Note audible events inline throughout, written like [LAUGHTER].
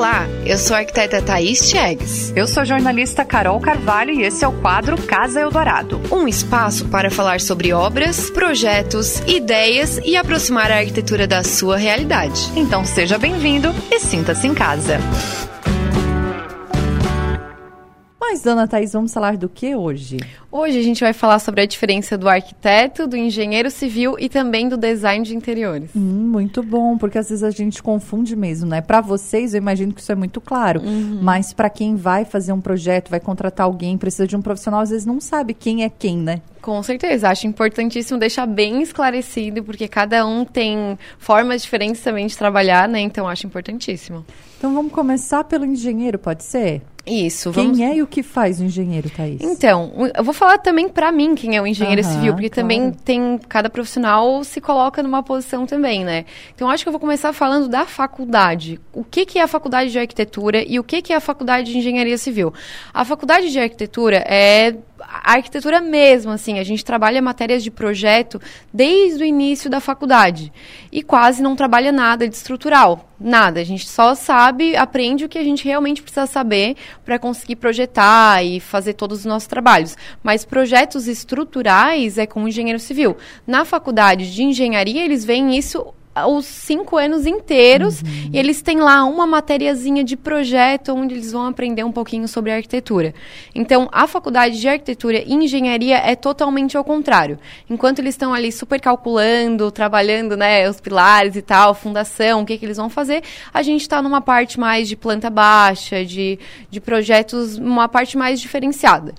Olá, eu sou a arquiteta Thaís Chegues. Eu sou a jornalista Carol Carvalho e esse é o quadro Casa Eldorado. Um espaço para falar sobre obras, projetos, ideias e aproximar a arquitetura da sua realidade. Então seja bem-vindo e sinta-se em casa. Mas, dona Thaís, vamos falar do que hoje? Hoje a gente vai falar sobre a diferença do arquiteto, do engenheiro civil e também do design de interiores. Hum, muito bom, porque às vezes a gente confunde mesmo, né? Para vocês, eu imagino que isso é muito claro, uhum. mas para quem vai fazer um projeto, vai contratar alguém, precisa de um profissional, às vezes não sabe quem é quem, né? Com certeza, acho importantíssimo deixar bem esclarecido, porque cada um tem formas diferentes também de trabalhar, né? Então acho importantíssimo. Então vamos começar pelo engenheiro, pode ser? Isso. Vamos... Quem é e o que faz o engenheiro, Thaís? Então, eu vou falar também para mim quem é o engenheiro uhum, civil, porque claro. também tem cada profissional se coloca numa posição também, né? Então, acho que eu vou começar falando da faculdade. O que, que é a faculdade de arquitetura e o que, que é a faculdade de engenharia civil? A faculdade de arquitetura é a arquitetura mesmo, assim, a gente trabalha matérias de projeto desde o início da faculdade e quase não trabalha nada de estrutural, nada. A gente só sabe, aprende o que a gente realmente precisa saber para conseguir projetar e fazer todos os nossos trabalhos. Mas projetos estruturais é com o engenheiro civil. Na faculdade de engenharia, eles veem isso os cinco anos inteiros uhum. e eles têm lá uma matériazinha de projeto onde eles vão aprender um pouquinho sobre arquitetura. Então, a faculdade de arquitetura e engenharia é totalmente ao contrário. Enquanto eles estão ali super calculando, trabalhando, né, os pilares e tal, fundação, o que, que eles vão fazer, a gente está numa parte mais de planta baixa, de, de projetos, uma parte mais diferenciada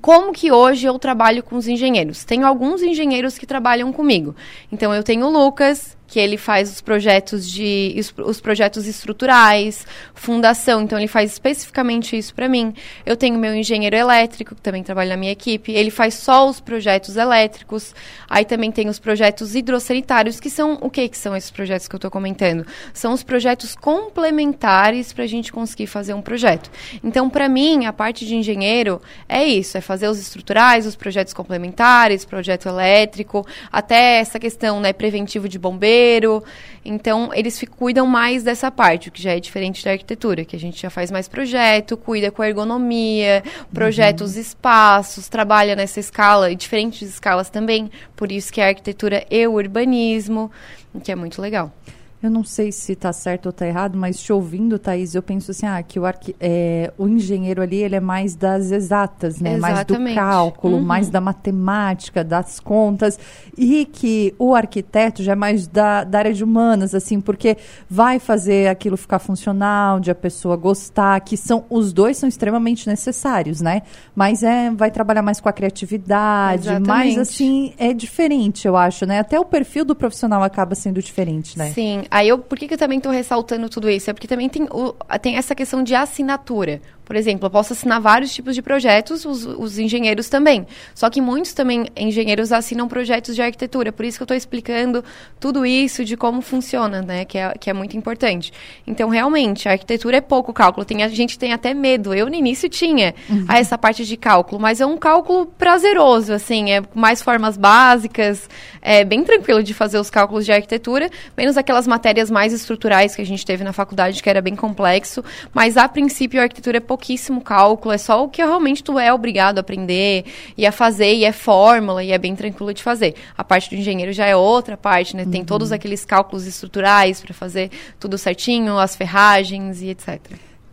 como que hoje eu trabalho com os engenheiros? Tenho alguns engenheiros que trabalham comigo. Então eu tenho o Lucas, que ele faz os projetos de os, os projetos estruturais, fundação, então ele faz especificamente isso para mim. Eu tenho meu engenheiro elétrico, que também trabalha na minha equipe, ele faz só os projetos elétricos. Aí também tem os projetos hidrossanitários, que são o que que são esses projetos que eu estou comentando? São os projetos complementares para a gente conseguir fazer um projeto. Então, para mim, a parte de engenheiro é isso, é fazer os estruturais, os projetos complementares, projeto elétrico, até essa questão, né, preventivo de então, eles cuidam mais dessa parte, o que já é diferente da arquitetura, que a gente já faz mais projeto, cuida com a ergonomia, projeta uhum. os espaços, trabalha nessa escala e diferentes escalas também. Por isso que é a arquitetura e o urbanismo, que é muito legal. Eu não sei se está certo ou está errado, mas te ouvindo, Thaís, eu penso assim, ah, que o, arqui é, o engenheiro ali, ele é mais das exatas, né? Exatamente. Mais do cálculo, uhum. mais da matemática, das contas. E que o arquiteto já é mais da, da área de humanas, assim, porque vai fazer aquilo ficar funcional, de a pessoa gostar, que são, os dois são extremamente necessários, né? Mas é, vai trabalhar mais com a criatividade, Exatamente. mais assim, é diferente, eu acho, né? Até o perfil do profissional acaba sendo diferente, né? Sim, Aí eu, por que, que eu também estou ressaltando tudo isso? É porque também tem, o, tem essa questão de assinatura. Por exemplo, eu posso assinar vários tipos de projetos, os, os engenheiros também. Só que muitos também engenheiros assinam projetos de arquitetura. Por isso que eu estou explicando tudo isso de como funciona, né? Que é, que é muito importante. Então, realmente, a arquitetura é pouco cálculo. Tem, a gente tem até medo. Eu, no início, tinha uhum. essa parte de cálculo. Mas é um cálculo prazeroso, assim. É mais formas básicas. É bem tranquilo de fazer os cálculos de arquitetura. Menos aquelas matérias mais estruturais que a gente teve na faculdade, que era bem complexo. Mas, a princípio, a arquitetura é pouco pouquíssimo cálculo, é só o que realmente tu é obrigado a aprender e a fazer, e é fórmula, e é bem tranquilo de fazer. A parte do engenheiro já é outra parte, né? Tem uhum. todos aqueles cálculos estruturais para fazer tudo certinho, as ferragens e etc.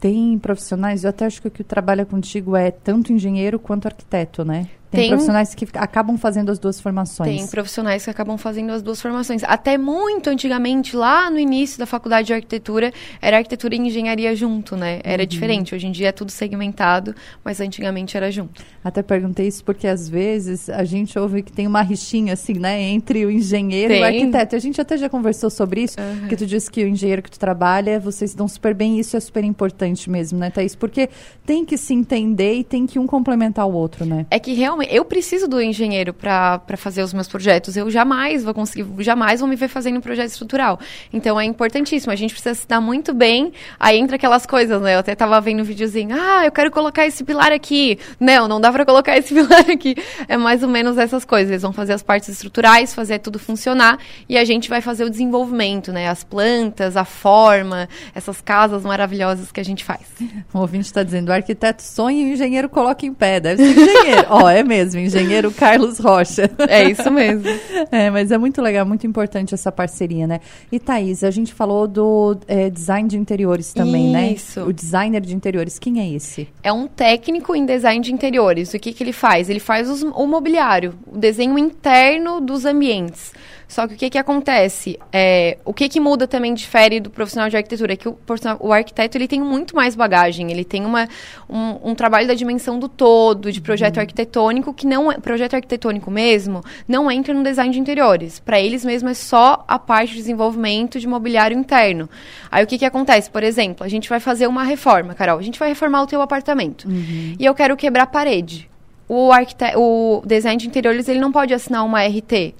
Tem profissionais, eu até acho que o que trabalha contigo é tanto engenheiro quanto arquiteto, né? Tem, tem, profissionais que acabam fazendo as duas formações. Tem profissionais que acabam fazendo as duas formações. Até muito antigamente, lá no início da faculdade de arquitetura, era arquitetura e engenharia junto, né? Era uhum. diferente. Hoje em dia é tudo segmentado, mas antigamente era junto. Até perguntei isso porque às vezes a gente ouve que tem uma rixinha assim, né, entre o engenheiro tem. e o arquiteto. A gente até já conversou sobre isso, uhum. que tu disse que o engenheiro que tu trabalha, vocês dão super bem, isso é super importante mesmo, né, Thaís? Porque tem que se entender e tem que um complementar o outro, né? É que realmente eu preciso do engenheiro para fazer os meus projetos. Eu jamais vou conseguir, jamais vou me ver fazendo um projeto estrutural. Então é importantíssimo. A gente precisa se dar muito bem. Aí entra aquelas coisas, né? Eu até tava vendo um videozinho. Ah, eu quero colocar esse pilar aqui. Não, não dá para colocar esse [LAUGHS] pilar aqui. É mais ou menos essas coisas. Eles vão fazer as partes estruturais, fazer tudo funcionar e a gente vai fazer o desenvolvimento, né? As plantas, a forma, essas casas maravilhosas que a gente faz. [LAUGHS] O ouvinte está dizendo: o arquiteto sonha e o engenheiro coloca em pé. Deve ser engenheiro. [LAUGHS] Ó, oh, é mesmo, engenheiro Carlos Rocha. [LAUGHS] É isso mesmo. é, mas é muito legal, muito importante essa parceria, né? E Thaís, a gente falou do é, design de interiores também, né? Isso. O designer de interiores, quem é esse? É um técnico em design de interiores. O que, que ele faz? Ele faz os, o mobiliário, o desenho interno dos ambientes. Só que o que, que acontece? É, o que, que muda também, difere do profissional de arquitetura? É que o, o arquiteto ele tem muito mais bagagem, ele tem uma, um, um trabalho da dimensão do todo, de projeto uhum. arquitetônico, que não é. Projeto arquitetônico mesmo, não entra no design de interiores. Para eles mesmo é só a parte de desenvolvimento de mobiliário interno. Aí o que, que acontece? Por exemplo, a gente vai fazer uma reforma, Carol. A gente vai reformar o teu apartamento. Uhum. E eu quero quebrar a parede. O, o design de interiores ele não pode assinar uma RT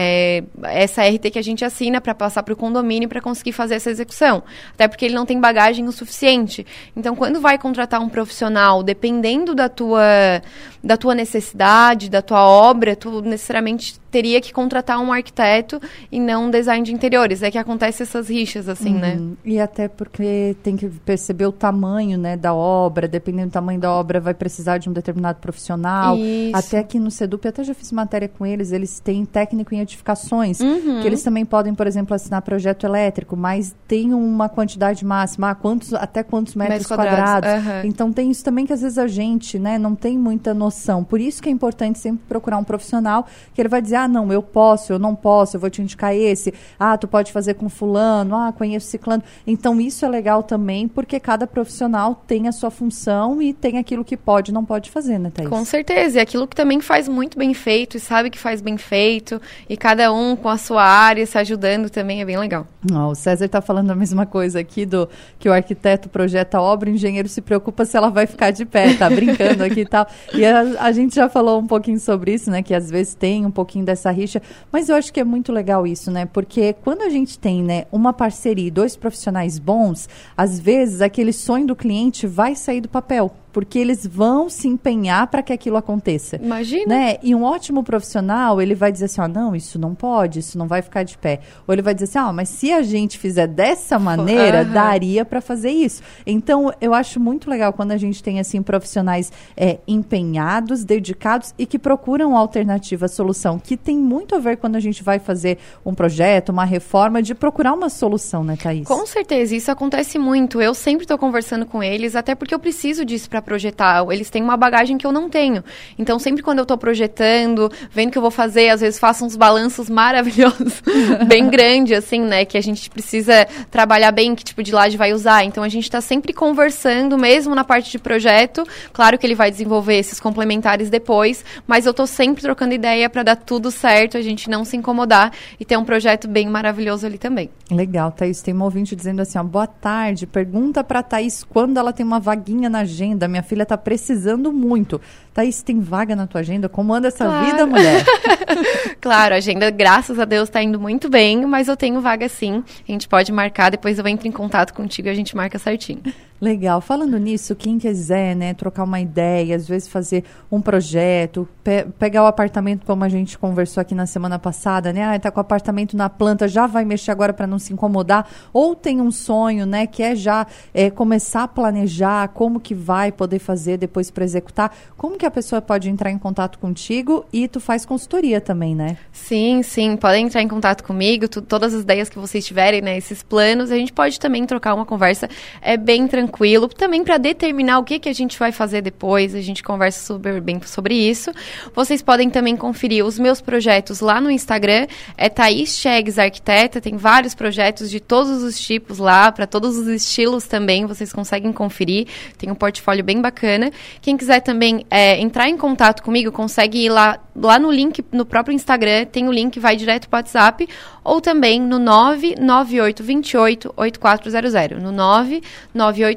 é, essa RT que a gente assina para passar para o condomínio para conseguir fazer essa execução. Até porque ele não tem bagagem o suficiente. Então, quando vai contratar um profissional, dependendo da tua, da tua necessidade, da tua obra, tu necessariamente teria que contratar um arquiteto e não um design de interiores. É que acontece essas rixas, assim, né? uhum. né? E até porque tem que perceber o tamanho, né, da obra. Dependendo do tamanho da obra, vai precisar de um determinado profissional. Isso. Até aqui no Sedup, até já fiz matéria com eles, eles têm técnico em edificações, uhum. que eles também podem, por exemplo, assinar projeto elétrico, mas tem uma quantidade máxima, ah, quantos, até quantos metros quadrados. quadrados. Uhum. Então tem isso também que às vezes a gente, né, não tem muita noção. Por isso que é importante sempre procurar um profissional que ele vai dizer, ah, não, eu posso, eu não posso, eu vou te indicar esse. Ah, tu pode fazer com fulano, ah, conheço ciclano. Então isso é legal também, porque cada profissional tem a sua função e tem aquilo que pode e não pode fazer, né, Thaís? Com certeza, e aquilo que também faz muito bem feito e sabe que faz bem feito e cada um com a sua área se ajudando também é bem legal. Oh, o César está falando a mesma coisa aqui do que o arquiteto projeta a obra, o engenheiro se preocupa se ela vai ficar de pé, tá brincando aqui e tal. E a, a gente já falou um pouquinho sobre isso, né, que às vezes tem um pouquinho dessa rixa, mas eu acho que é muito legal isso, né? Porque quando a gente tem, né, uma parceria e dois profissionais bons, às vezes aquele sonho do cliente vai sair do papel porque eles vão se empenhar para que aquilo aconteça. Imagina. Né? E um ótimo profissional, ele vai dizer assim, ó, oh, não, isso não pode, isso não vai ficar de pé. Ou ele vai dizer assim, ó, oh, mas se a gente fizer dessa maneira, uhum. daria para fazer isso. Então, eu acho muito legal quando a gente tem, assim, profissionais é, empenhados, dedicados e que procuram alternativa, solução, que tem muito a ver quando a gente vai fazer um projeto, uma reforma, de procurar uma solução, né, Thaís? Com certeza, isso acontece muito. Eu sempre estou conversando com eles, até porque eu preciso disso para para projetar. Eles têm uma bagagem que eu não tenho. Então, sempre quando eu estou projetando, vendo o que eu vou fazer, às vezes faço uns balanços [LAUGHS] maravilhosos, bem grande, assim, né? Que a gente precisa trabalhar bem, que tipo de laje vai usar. Então, a gente está sempre conversando, mesmo na parte de projeto. Claro que ele vai desenvolver esses complementares depois, mas eu estou sempre trocando ideia para dar tudo certo, a gente não se incomodar e ter um projeto bem maravilhoso ali também. Legal, Thaís. Tem um ouvinte dizendo assim, ó, boa tarde, pergunta para Thaís quando ela tem uma vaguinha na agenda minha filha está precisando muito. Thaís, tem vaga na tua agenda? Como anda essa claro. vida, mulher? [LAUGHS] claro, a agenda, graças a Deus, está indo muito bem, mas eu tenho vaga sim. A gente pode marcar, depois eu entro em contato contigo e a gente marca certinho. Legal. Falando nisso, quem quiser, né, trocar uma ideia, às vezes fazer um projeto, pe pegar o apartamento como a gente conversou aqui na semana passada, né? Ah, tá com o apartamento na planta, já vai mexer agora para não se incomodar, ou tem um sonho, né, que é já é, começar a planejar como que vai poder fazer depois para executar. Como que a pessoa pode entrar em contato contigo e tu faz consultoria também, né? Sim, sim, podem entrar em contato comigo, tu, todas as ideias que vocês tiverem, né, esses planos, a gente pode também trocar uma conversa, é bem tranquilo tranquilo, também para determinar o que, que a gente vai fazer depois, a gente conversa super bem sobre isso. Vocês podem também conferir os meus projetos lá no Instagram, é Thaís Chegues Arquiteta, tem vários projetos de todos os tipos lá, para todos os estilos também, vocês conseguem conferir, tem um portfólio bem bacana. Quem quiser também é, entrar em contato comigo, consegue ir lá, lá no link, no próprio Instagram, tem o link, vai direto para o WhatsApp, ou também no 99828 8400. No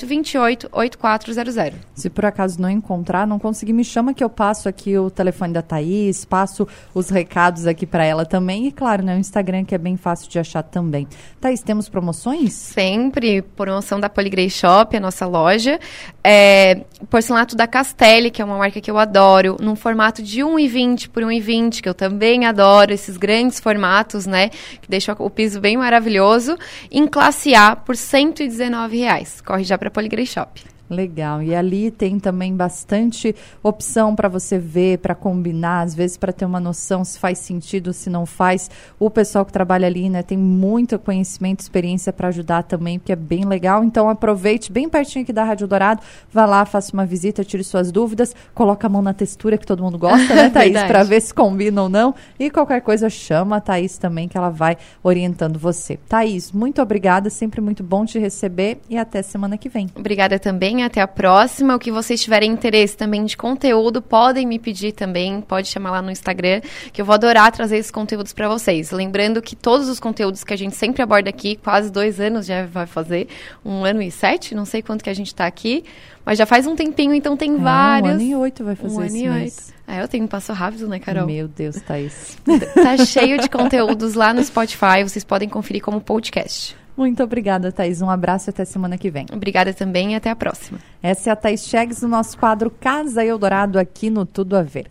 99828 8400. Se por acaso não encontrar, não conseguir, me chama que eu passo aqui o telefone da Thaís, passo os recados aqui para ela também. E claro, né, o Instagram que é bem fácil de achar também. Thaís, temos promoções? Sempre. Promoção da Poligrey Shop, a nossa loja. É, porcelanato da Castelli, que é uma marca que eu adoro, num formato de 1,20 por 1,20, que eu também adoro, esses grandes formatos, né? Que deixam o piso bem maravilhoso. Em classe A, por 119 reais. Corre já para Poligrey Shop. Legal. E ali tem também bastante opção para você ver, para combinar, às vezes para ter uma noção se faz sentido, se não faz. O pessoal que trabalha ali, né, tem muito conhecimento, experiência para ajudar também, porque é bem legal. Então aproveite bem pertinho aqui da Rádio Dourado, vá lá, faça uma visita, tire suas dúvidas, coloca a mão na textura que todo mundo gosta, né, [LAUGHS] Thaís, para ver se combina ou não. E qualquer coisa chama a Thaís também que ela vai orientando você. Thaís, muito obrigada, sempre muito bom te receber e até semana que vem. Obrigada também até a próxima. O que vocês tiverem interesse também de conteúdo, podem me pedir também, pode chamar lá no Instagram, que eu vou adorar trazer esses conteúdos para vocês. Lembrando que todos os conteúdos que a gente sempre aborda aqui, quase dois anos já vai fazer, um ano e sete, não sei quanto que a gente está aqui, mas já faz um tempinho, então tem é, vários. Um ano e oito vai fazer um ano e oito. É, eu tenho passo rápido, né, Carol? Meu Deus, Thaís. tá cheio de conteúdos lá no Spotify, vocês podem conferir como podcast. Muito obrigada, Thaís. Um abraço e até semana que vem. Obrigada também e até a próxima. Essa é a Thaís Chegues no nosso quadro Casa Eldorado aqui no Tudo a Ver.